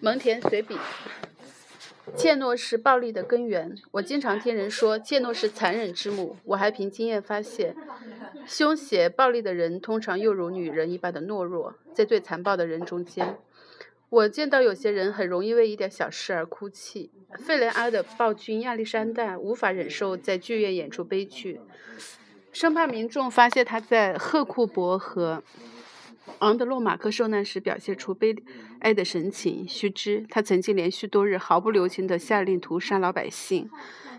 蒙田随笔。怯懦是暴力的根源。我经常听人说怯懦是残忍之母。我还凭经验发现，凶险暴力的人通常又如女人一般的懦弱。在最残暴的人中间，我见到有些人很容易为一点小事而哭泣。费雷阿的暴君亚历山大无法忍受在剧院演出悲剧，生怕民众发现他在赫库伯和。昂德洛马克受难时表现出悲哀的神情。须知，他曾经连续多日毫不留情地下令屠杀老百姓。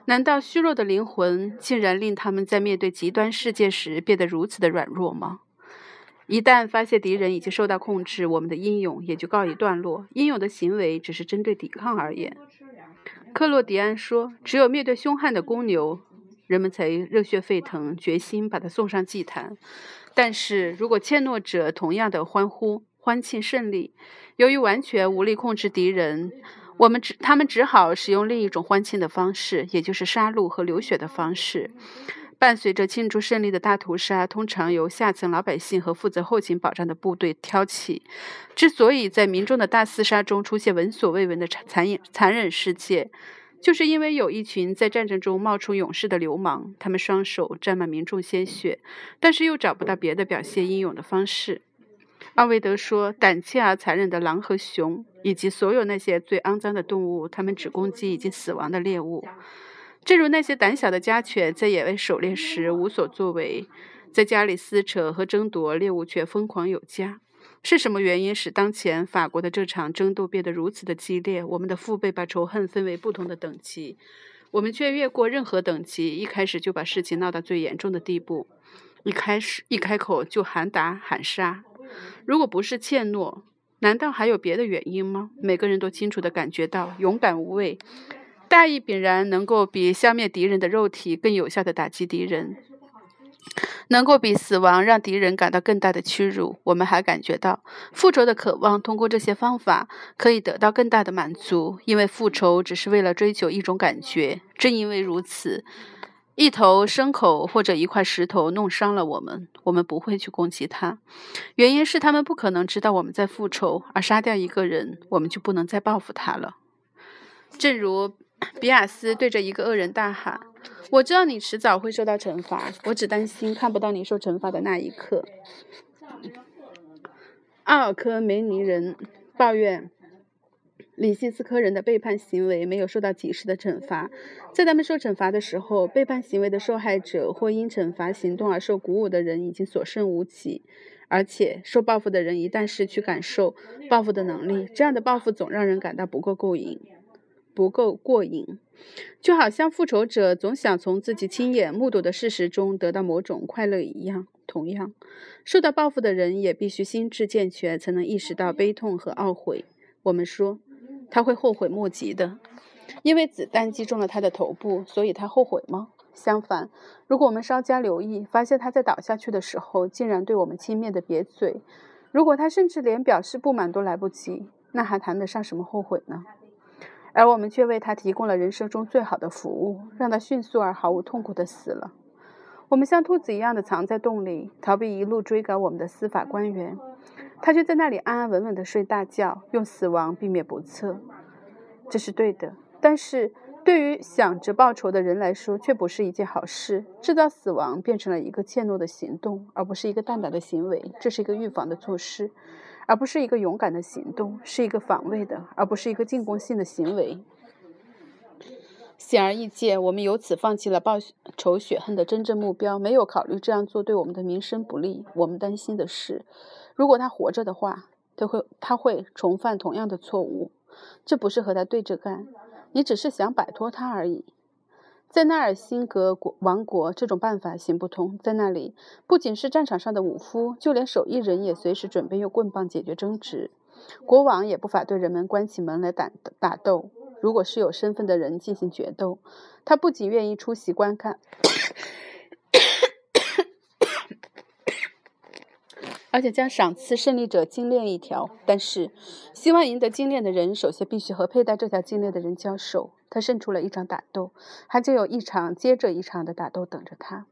难道虚弱的灵魂竟然令他们在面对极端事件时变得如此的软弱吗？一旦发现敌人已经受到控制，我们的英勇也就告一段落。英勇的行为只是针对抵抗而言。克洛迪安说：“只有面对凶悍的公牛，人们才热血沸腾，决心把他送上祭坛。”但是如果怯懦者同样的欢呼欢庆胜利，由于完全无力控制敌人，我们只他们只好使用另一种欢庆的方式，也就是杀戮和流血的方式。伴随着庆祝胜利的大屠杀，通常由下层老百姓和负责后勤保障的部队挑起。之所以在民众的大厮杀中出现闻所未闻的残忍残忍事件，就是因为有一群在战争中冒出勇士的流氓，他们双手沾满民众鲜血，但是又找不到别的表现英勇的方式。奥维德说：“胆怯而残忍的狼和熊，以及所有那些最肮脏的动物，他们只攻击已经死亡的猎物。正如那些胆小的家犬在野外狩猎时无所作为，在家里撕扯和争夺猎物却疯狂有加。”是什么原因使当前法国的这场争斗变得如此的激烈？我们的父辈把仇恨分为不同的等级，我们却越过任何等级，一开始就把事情闹到最严重的地步，一开始一开口就喊打喊杀。如果不是怯懦，难道还有别的原因吗？每个人都清楚地感觉到，勇敢无畏、大义凛然，能够比消灭敌人的肉体更有效地打击敌人。能够比死亡让敌人感到更大的屈辱。我们还感觉到复仇的渴望，通过这些方法可以得到更大的满足，因为复仇只是为了追求一种感觉。正因为如此，一头牲口或者一块石头弄伤了我们，我们不会去攻击它，原因是他们不可能知道我们在复仇。而杀掉一个人，我们就不能再报复他了。正如比亚斯对着一个恶人大喊。我知道你迟早会受到惩罚，我只担心看不到你受惩罚的那一刻。阿尔科梅尼人抱怨里希斯科人的背叛行为没有受到及时的惩罚，在他们受惩罚的时候，背叛行为的受害者或因惩罚行动而受鼓舞的人已经所剩无几，而且受报复的人一旦失去感受报复的能力，这样的报复总让人感到不够过瘾。不够过瘾，就好像复仇者总想从自己亲眼目睹的事实中得到某种快乐一样。同样，受到报复的人也必须心智健全，才能意识到悲痛和懊悔。我们说他会后悔莫及的，因为子弹击中了他的头部，所以他后悔吗？相反，如果我们稍加留意，发现他在倒下去的时候竟然对我们轻蔑的瘪嘴，如果他甚至连表示不满都来不及，那还谈得上什么后悔呢？而我们却为他提供了人生中最好的服务，让他迅速而毫无痛苦地死了。我们像兔子一样的藏在洞里，逃避一路追赶我们的司法官员，他却在那里安安稳稳地睡大觉，用死亡避免不测。这是对的，但是对于想着报仇的人来说，却不是一件好事。制造死亡变成了一个怯懦的行动，而不是一个大胆的行为。这是一个预防的措施。而不是一个勇敢的行动，是一个防卫的，而不是一个进攻性的行为。显而易见，我们由此放弃了报仇雪恨的真正目标，没有考虑这样做对我们的名声不利。我们担心的是，如果他活着的话，他会他会重犯同样的错误。这不是和他对着干，你只是想摆脱他而已。在纳尔辛格国王国，这种办法行不通。在那里，不仅是战场上的武夫，就连手艺人也随时准备用棍棒解决争执。国王也不法对人们关起门来打打斗。如果是有身份的人进行决斗，他不仅愿意出席观看。而且将赏赐胜利者金链一条，但是希望赢得金链的人，首先必须和佩戴这条金链的人交手。他胜出了一场打斗，还就有一场接着一场的打斗等着他。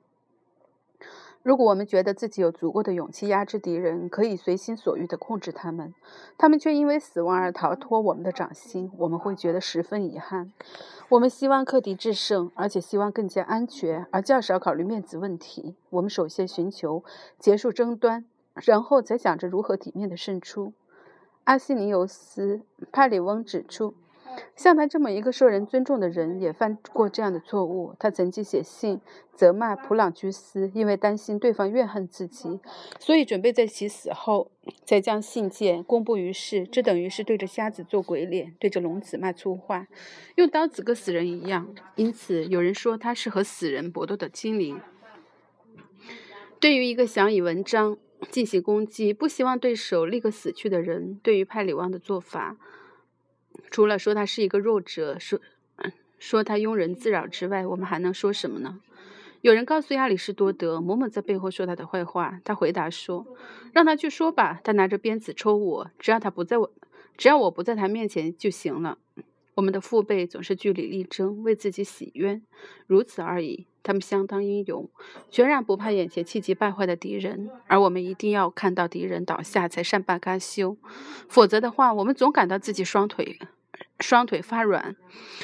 如果我们觉得自己有足够的勇气压制敌人，可以随心所欲地控制他们，他们却因为死亡而逃脱我们的掌心，我们会觉得十分遗憾。我们希望克敌制胜，而且希望更加安全，而较少考虑面子问题。我们首先寻求结束争端，然后才想着如何体面地胜出。阿西尼尤斯·帕里翁指出。像他这么一个受人尊重的人，也犯过这样的错误。他曾经写信责骂普朗居斯，因为担心对方怨恨自己，所以准备在其死后才将信件公布于世。这等于是对着瞎子做鬼脸，对着聋子骂粗话，用刀子割死人一样。因此，有人说他是和死人搏斗的精灵。对于一个想以文章进行攻击、不希望对手立刻死去的人，对于派里旺的做法。除了说他是一个弱者，说说他庸人自扰之外，我们还能说什么呢？有人告诉亚里士多德，某某在背后说他的坏话。他回答说：“让他去说吧，他拿着鞭子抽我，只要他不在我，只要我不在他面前就行了。”我们的父辈总是据理力争，为自己洗冤，如此而已。他们相当英勇，全然不怕眼前气急败坏的敌人。而我们一定要看到敌人倒下才善罢甘休，否则的话，我们总感到自己双腿双腿发软。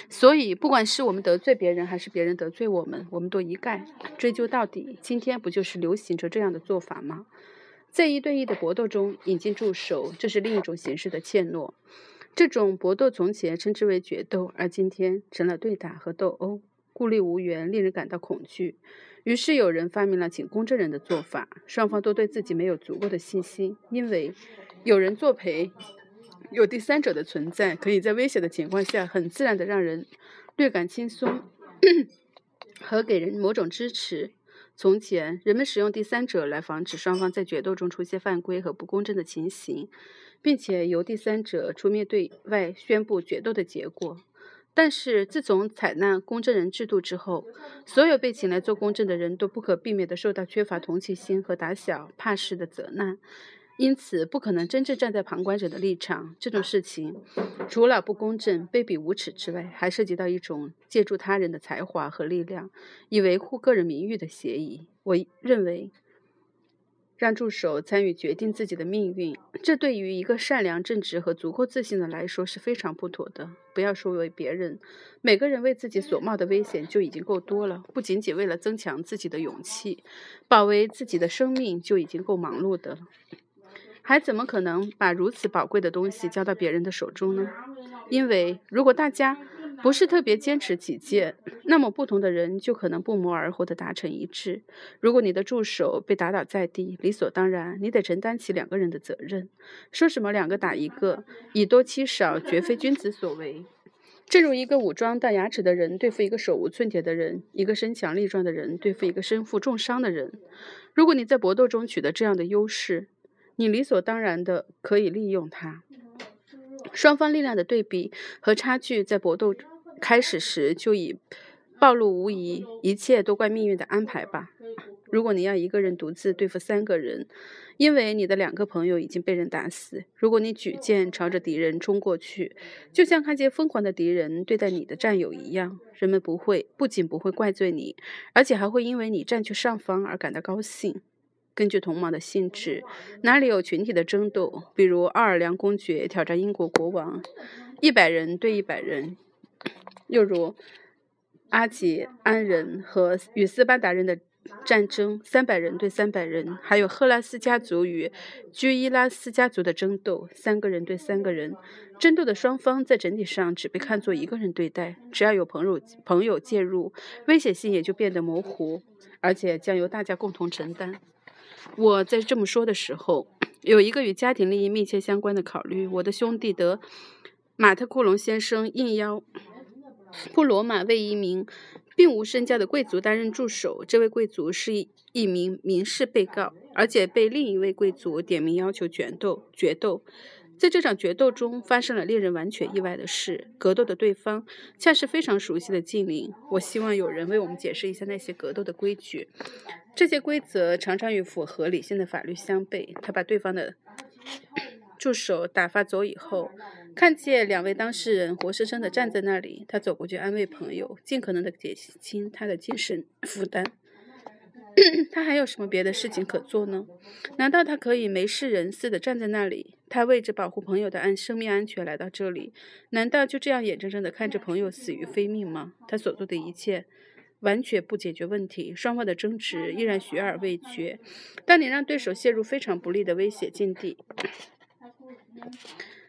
所以，不管是我们得罪别人，还是别人得罪我们，我们都一概追究到底。今天不就是流行着这样的做法吗？在一对一的搏斗中引进助手，这是另一种形式的怯懦。这种搏斗从前称之为决斗，而今天成了对打和斗殴，孤立无援，令人感到恐惧。于是有人发明了请公证人的做法，双方都对自己没有足够的信心，因为有人作陪，有第三者的存在，可以在危险的情况下很自然的让人略感轻松 和给人某种支持。从前人们使用第三者来防止双方在决斗中出现犯规和不公正的情形。并且由第三者出面对外宣布决斗的结果。但是自从采纳公证人制度之后，所有被请来做公证的人都不可避免地受到缺乏同情心和打小怕事的责难，因此不可能真正站在旁观者的立场。这种事情除了不公正、卑鄙无耻之外，还涉及到一种借助他人的才华和力量以维护个人名誉的协议。我认为。让助手参与决定自己的命运，这对于一个善良、正直和足够自信的来说是非常不妥的。不要说为别人，每个人为自己所冒的危险就已经够多了。不仅仅为了增强自己的勇气，保卫自己的生命就已经够忙碌的了，还怎么可能把如此宝贵的东西交到别人的手中呢？因为如果大家……不是特别坚持己见，那么不同的人就可能不谋而合的达成一致。如果你的助手被打倒在地，理所当然，你得承担起两个人的责任。说什么两个打一个，以多欺少，绝非君子所为。正如一个武装到牙齿的人对付一个手无寸铁的人，一个身强力壮的人对付一个身负重伤的人。如果你在搏斗中取得这样的优势，你理所当然的可以利用它。双方力量的对比和差距在搏斗开始时就已暴露无遗，一切都怪命运的安排吧。如果你要一个人独自对付三个人，因为你的两个朋友已经被人打死；如果你举剑朝着敌人冲过去，就像看见疯狂的敌人对待你的战友一样，人们不会不仅不会怪罪你，而且还会因为你占据上风而感到高兴。根据同盟的性质，哪里有群体的争斗，比如奥尔良公爵挑战英国国王，一百人对一百人；又如阿吉安人和与斯巴达人的战争，三百人对三百人；还有赫拉斯家族与居伊拉斯家族的争斗，三个人对三个人。争斗的双方在整体上只被看作一个人对待，只要有朋友朋友介入，危险性也就变得模糊，而且将由大家共同承担。我在这么说的时候，有一个与家庭利益密切相关的考虑。我的兄弟德马特库隆先生应邀布罗马为一名并无身家的贵族担任助手。这位贵族是一名民事被告，而且被另一位贵族点名要求决斗。决斗。在这场决斗中，发生了令人完全意外的事。格斗的对方恰是非常熟悉的精灵。我希望有人为我们解释一下那些格斗的规矩。这些规则常常与符合理性的法律相悖。他把对方的 助手打发走以后，看见两位当事人活生生的站在那里，他走过去安慰朋友，尽可能的减轻他的精神负担。他还有什么别的事情可做呢？难道他可以没事人似的站在那里？他为着保护朋友的安生命安全来到这里，难道就这样眼睁睁地看着朋友死于非命吗？他所做的一切完全不解决问题，双方的争执依然悬而未决。当你让对手陷入非常不利的威胁境地，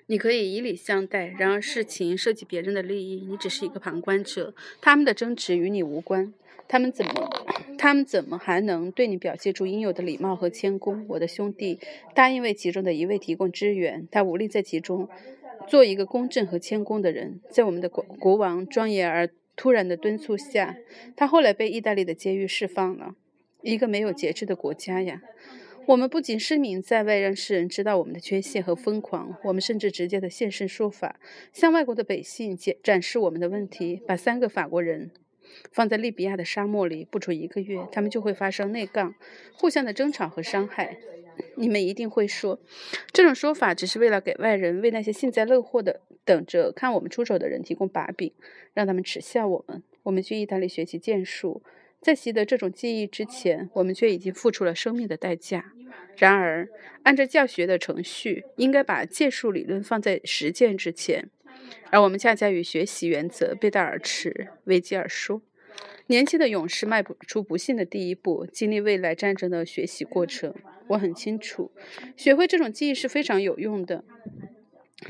你可以以礼相待；然而事情涉及别人的利益，你只是一个旁观者，他们的争执与你无关。他们怎么，他们怎么还能对你表现出应有的礼貌和谦恭？我的兄弟答应为其中的一位提供支援，他无力在其中做一个公正和谦恭的人。在我们的国国王庄严而突然的敦促下，他后来被意大利的监狱释放了。一个没有节制的国家呀！我们不仅声明在外，让世人知道我们的缺陷和疯狂，我们甚至直接的现身说法，向外国的百姓展展示我们的问题，把三个法国人。放在利比亚的沙漠里，不出一个月，他们就会发生内杠、互相的争吵和伤害。你们一定会说，这种说法只是为了给外人、为那些幸灾乐祸的、等着看我们出手的人提供把柄，让他们耻笑我们。我们去意大利学习剑术，在习得这种技艺之前，我们却已经付出了生命的代价。然而，按照教学的程序，应该把剑术理论放在实践之前。而我们恰恰与学习原则背道而驰。维吉尔说：“年轻的勇士迈不出不幸的第一步，经历未来战争的学习过程。我很清楚，学会这种技艺是非常有用的。”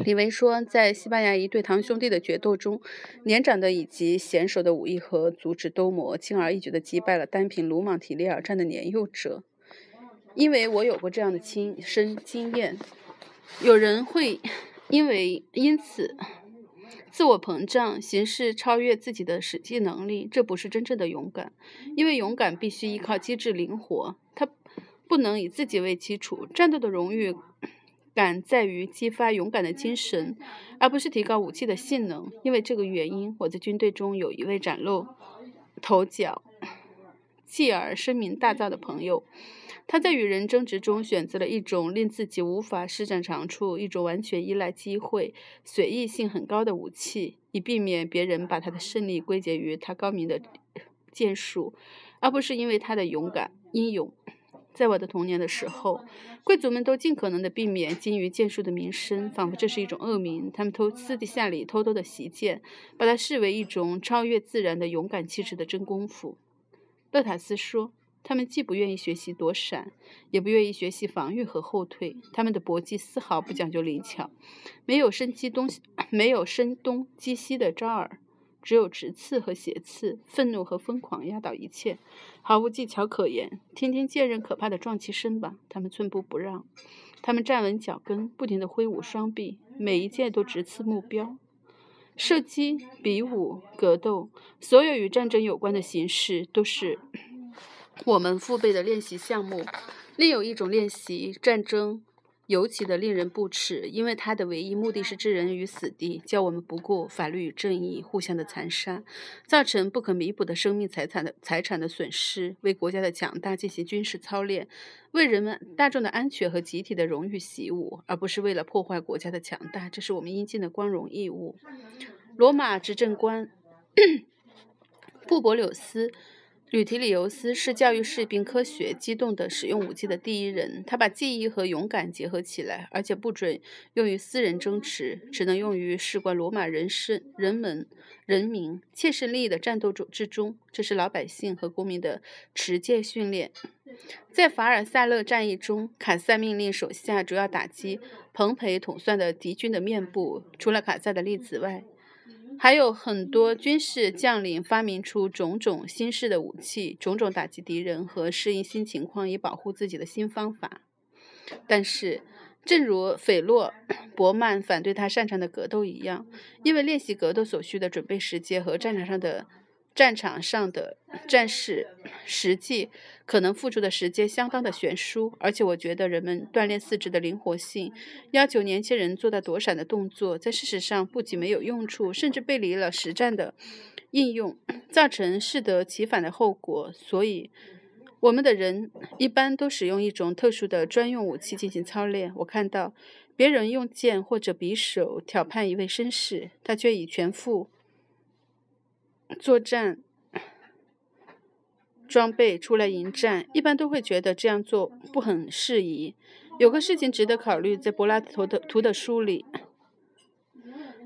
李维说：“在西班牙一对堂兄弟的决斗中，年长的以及娴熟的武艺和足智多谋，轻而易举地击败了单凭鲁莽体力而战的年幼者。因为我有过这样的亲身经验，有人会因为因此。”自我膨胀，行事超越自己的实际能力，这不是真正的勇敢。因为勇敢必须依靠机智灵活，它不能以自己为基础。战斗的荣誉感在于激发勇敢的精神，而不是提高武器的性能。因为这个原因，我在军队中有一位崭露头角、继而声名大噪的朋友。他在与人争执中选择了一种令自己无法施展长处、一种完全依赖机会、随意性很高的武器，以避免别人把他的胜利归结于他高明的剑术，而不是因为他的勇敢英勇。在我的童年的时候，贵族们都尽可能的避免精于剑术的名声，仿佛这是一种恶名。他们偷私底下里偷偷的习剑，把它视为一种超越自然的勇敢气质的真功夫。勒塔斯说。他们既不愿意学习躲闪，也不愿意学习防御和后退。他们的搏击丝毫不讲究灵巧，没有生机东，没有声东击西的招儿，只有直刺和斜刺，愤怒和疯狂压倒一切，毫无技巧可言。听听剑刃可怕的撞击声吧！他们寸步不让，他们站稳脚跟，不停地挥舞双臂，每一剑都直刺目标。射击、比武、格斗，所有与战争有关的形式都是。我们父辈的练习项目，另有一种练习战争，尤其的令人不齿，因为它的唯一目的是置人于死地，叫我们不顾法律与正义，互相的残杀，造成不可弥补的生命财产的财产的损失，为国家的强大进行军事操练，为人们大众的安全和集体的荣誉习武，而不是为了破坏国家的强大，这是我们应尽的光荣义务。罗马执政官 布伯柳斯。吕提里尤斯是教育士兵科学、机动的使用武器的第一人。他把记忆和勇敢结合起来，而且不准用于私人争持，只能用于事关罗马人生、人们、人民切身利益的战斗中之中。这是老百姓和公民的持戒训练。在法尔萨勒战役中，卡萨命令手下主要打击蓬培统帅的敌军的面部。除了卡萨的例子外，还有很多军事将领发明出种种新式的武器，种种打击敌人和适应新情况以保护自己的新方法。但是，正如斐洛 伯曼反对他擅长的格斗一样，因为练习格斗所需的准备时间和战场上的。战场上的战士实际可能付出的时间相当的悬殊，而且我觉得人们锻炼四肢的灵活性，要求年轻人做到躲闪的动作，在事实上不仅没有用处，甚至背离了实战的应用，造成适得其反的后果。所以，我们的人一般都使用一种特殊的专用武器进行操练。我看到别人用剑或者匕首挑判一位绅士，他却以全副。作战装备出来迎战，一般都会觉得这样做不很适宜。有个事情值得考虑，在柏拉图的图的书里，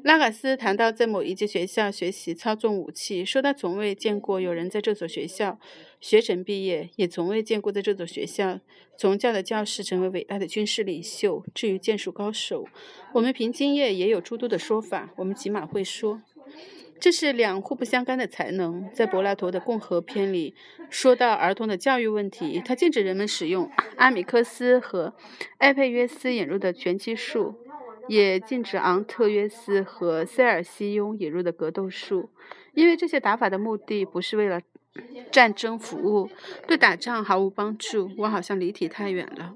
拉卡斯谈到在某一届学校学习操纵武器，说他从未见过有人在这所学校学成毕业，也从未见过在这所学校从教的教师成为伟大的军事领袖。至于剑术高手，我们凭经验也有诸多的说法，我们起码会说。这是两互不相干的才能。在柏拉图的《共和篇》里，说到儿童的教育问题，他禁止人们使用阿米克斯和埃佩约斯引入的拳击术，也禁止昂特约斯和塞尔西翁引入的格斗术，因为这些打法的目的不是为了战争服务，对打仗毫无帮助。我好像离题太远了。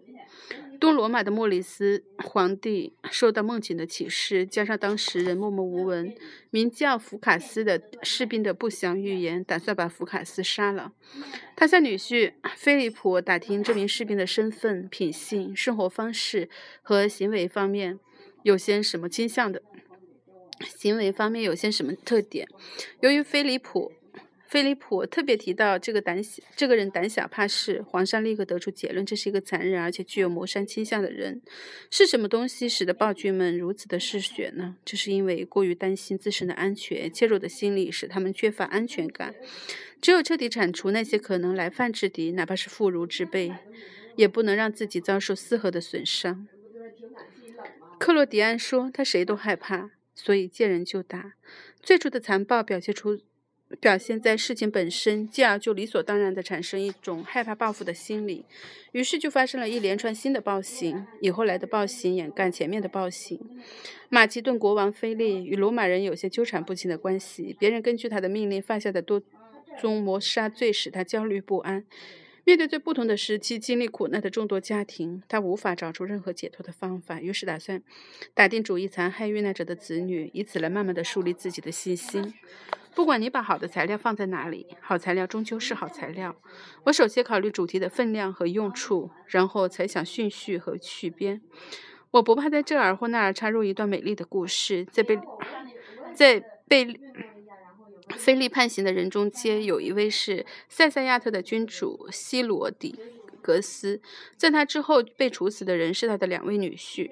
东罗马的莫里斯皇帝受到梦境的启示，加上当时人默默无闻，名叫福卡斯的士兵的不祥预言，打算把福卡斯杀了。他向女婿菲利普打听这名士兵的身份、品性、生活方式和行为方面有些什么倾向的，行为方面有些什么特点。由于菲利普。菲利普特别提到这个胆小，这个人胆小怕事。皇上立刻得出结论：这是一个残忍而且具有谋杀倾向的人。是什么东西使得暴君们如此的嗜血呢？这是因为过于担心自身的安全，怯弱的心理使他们缺乏安全感。只有彻底铲除那些可能来犯之敌，哪怕是妇孺之辈，也不能让自己遭受丝毫的损伤。克洛迪安说：“他谁都害怕，所以见人就打。最初的残暴表现出。”表现在事情本身，继而就理所当然地产生一种害怕报复的心理，于是就发生了一连串新的暴行，以后来的暴行掩盖前面的暴行。马其顿国王菲利与罗马人有些纠缠不清的关系，别人根据他的命令犯下的多宗谋杀罪使他焦虑不安。面对在不同的时期经历苦难的众多家庭，他无法找出任何解脱的方法，于是打算打定主意残害遇难者的子女，以此来慢慢地树立自己的信心。不管你把好的材料放在哪里，好材料终究是好材料。我首先考虑主题的分量和用处，然后才想顺序和去编。我不怕在这儿或那儿插入一段美丽的故事。在被在被菲利判刑的人中间，有一位是塞塞亚特的君主西罗底格斯，在他之后被处死的人是他的两位女婿。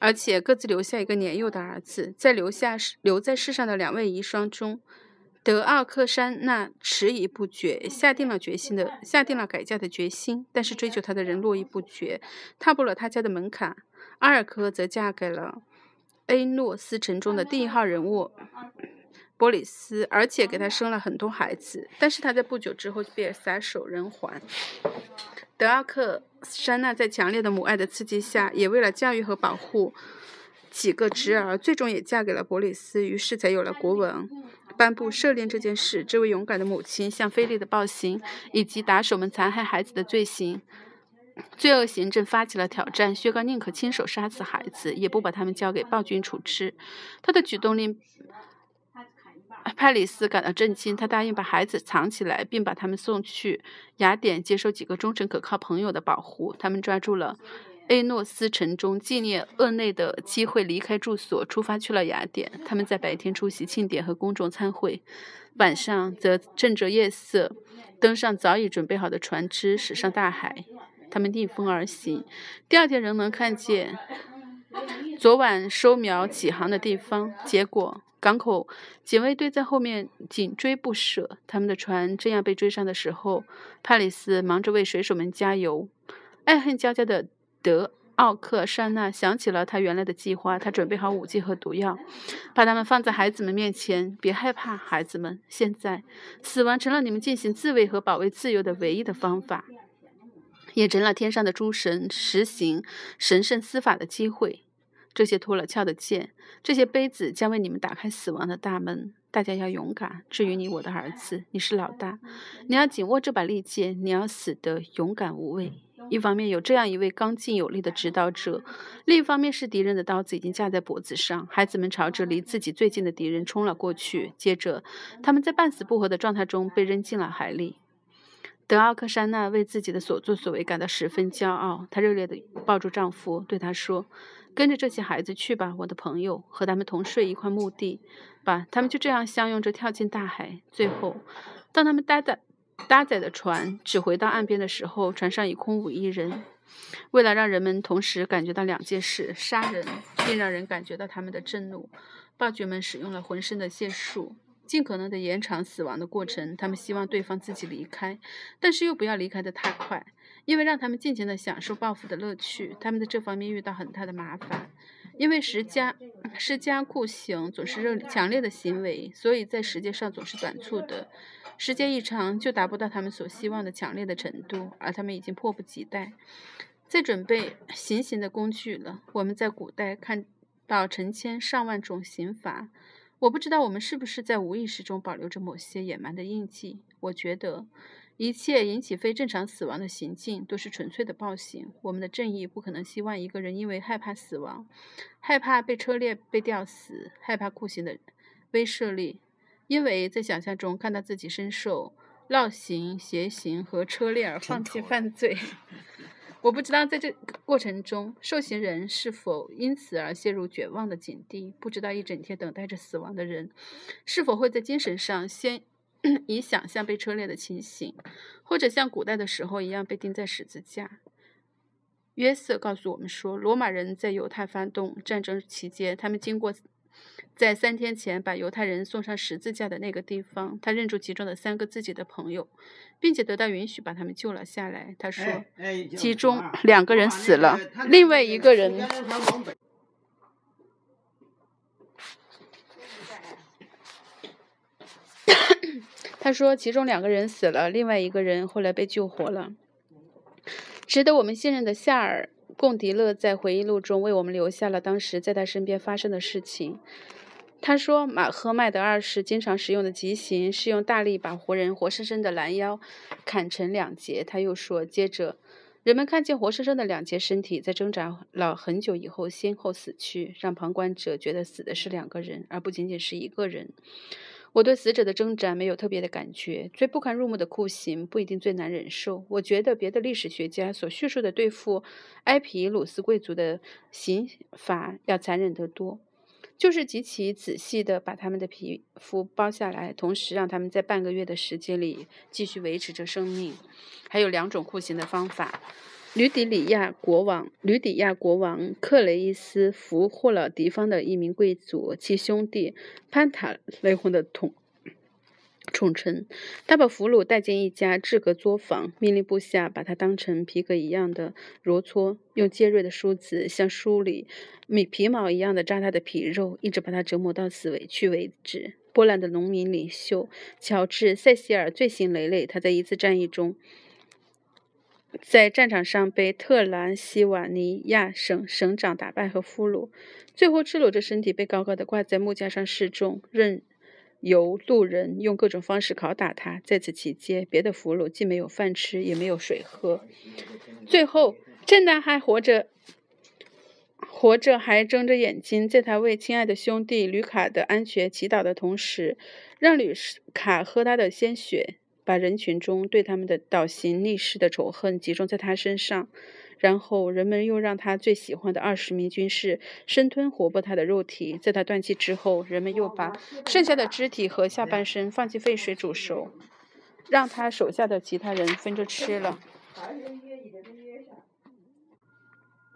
而且各自留下一个年幼的儿子。在留下留在世上的两位遗孀中，德奥克山那迟疑不决，下定了决心的下定了改嫁的决心，但是追求她的人络绎不绝，踏破了他家的门槛。阿尔科则嫁给了 A 诺斯城中的第一号人物波里斯，而且给他生了很多孩子。但是他在不久之后便撒手人寰。德奥克山娜在强烈的母爱的刺激下，也为了教育和保护几个侄儿，最终也嫁给了伯里斯，于是才有了国王。颁布赦令这件事，这位勇敢的母亲向菲利的暴行以及打手们残害孩子的罪行、罪恶行政发起了挑战，薛高宁可亲手杀死孩子，也不把他们交给暴君处置。他的举动令派里斯感到震惊，他答应把孩子藏起来，并把他们送去雅典接受几个忠诚可靠朋友的保护。他们抓住了。埃诺斯城中纪念厄内的机会，离开住所，出发去了雅典。他们在白天出席庆典和公众参会，晚上则趁着夜色，登上早已准备好的船只，驶上大海。他们逆风而行，第二天仍能看见昨晚收苗起航的地方。结果，港口警卫队在后面紧追不舍。他们的船正要被追上的时候，帕里斯忙着为水手们加油，爱恨交加的。德奥克珊娜想起了他原来的计划，他准备好武器和毒药，把它们放在孩子们面前。别害怕，孩子们，现在死亡成了你们进行自卫和保卫自由的唯一的方法，也成了天上的诸神实行神圣司法的机会。这些脱了壳的剑，这些杯子将为你们打开死亡的大门。大家要勇敢。至于你，我的儿子，你是老大，你要紧握这把利剑，你要死得勇敢无畏。一方面有这样一位刚劲有力的指导者，另一方面是敌人的刀子已经架在脖子上。孩子们朝着离自己最近的敌人冲了过去，接着他们在半死不活的状态中被扔进了海里。德奥克珊娜为自己的所作所为感到十分骄傲，她热烈地抱住丈夫，对他说：“跟着这些孩子去吧，我的朋友，和他们同睡一块墓地吧。”他们就这样相拥着跳进大海。最后，当他们呆在搭载的船只回到岸边的时候，船上已空无一人。为了让人们同时感觉到两件事：杀人，并让人感觉到他们的震怒，暴君们使用了浑身的解数，尽可能的延长死亡的过程。他们希望对方自己离开，但是又不要离开的太快，因为让他们尽情的享受报复的乐趣。他们在这方面遇到很大的麻烦，因为施加施加酷刑总是热强烈的行为，所以在时间上总是短促的。时间一长，就达不到他们所希望的强烈的程度，而他们已经迫不及待。在准备行刑的工具了。我们在古代看到成千上万种刑罚。我不知道我们是不是在无意识中保留着某些野蛮的印记。我觉得一切引起非正常死亡的行径都是纯粹的暴行。我们的正义不可能希望一个人因为害怕死亡、害怕被车裂、被吊死、害怕酷刑的威慑力，因为在想象中看到自己身受烙刑、邪刑和车裂而放弃犯罪。我不知道在这过程中，受刑人是否因此而陷入绝望的境地。不知道一整天等待着死亡的人，是否会在精神上先以想象被车裂的情形，或者像古代的时候一样被钉在十字架。约瑟告诉我们说，罗马人在犹太发动战争期间，他们经过。在三天前把犹太人送上十字架的那个地方，他认出其中的三个自己的朋友，并且得到允许把他们救了下来。他说，其中两个人死了，另外一个人。他说，其中两个人死了，另外一个人后来被救活了。值得我们信任的夏尔·贡迪勒在回忆录中为我们留下了当时在他身边发生的事情。他说，马赫迈德二世经常使用的极刑是用大力把活人活生生的拦腰砍成两截。他又说，接着人们看见活生生的两截身体在挣扎了很久以后先后死去，让旁观者觉得死的是两个人，而不仅仅是一个人。我对死者的挣扎没有特别的感觉。最不堪入目的酷刑不一定最难忍受。我觉得别的历史学家所叙述的对付埃皮鲁斯贵族的刑罚要残忍得多。就是极其仔细地把他们的皮肤剥下来，同时让他们在半个月的时间里继续维持着生命。还有两种酷刑的方法：吕底里亚国王吕底亚国王克雷伊斯俘获了敌方的一名贵族，其兄弟潘塔雷洪的统。宠臣，他把俘虏带进一家制革作坊，命令部下把他当成皮革一样的揉搓，用尖锐的梳子像梳理米皮毛一样的扎他的皮肉，一直把他折磨到死为去为止。波兰的农民领袖乔治·塞西尔罪行累累，他在一次战役中在战场上被特兰西瓦尼亚省省长打败和俘虏，最后赤裸着身体被高高的挂在木架上示众，任。由路人用各种方式拷打他。在此期间，别的俘虏既没有饭吃，也没有水喝。最后，趁他还活着，活着还睁着眼睛，在他为亲爱的兄弟吕卡的安全祈祷的同时，让吕卡喝他的鲜血，把人群中对他们的倒行逆施的仇恨集中在他身上。然后，人们又让他最喜欢的二十名军士生吞活剥他的肉体。在他断气之后，人们又把剩下的肢体和下半身放进沸水煮熟，让他手下的其他人分着吃了。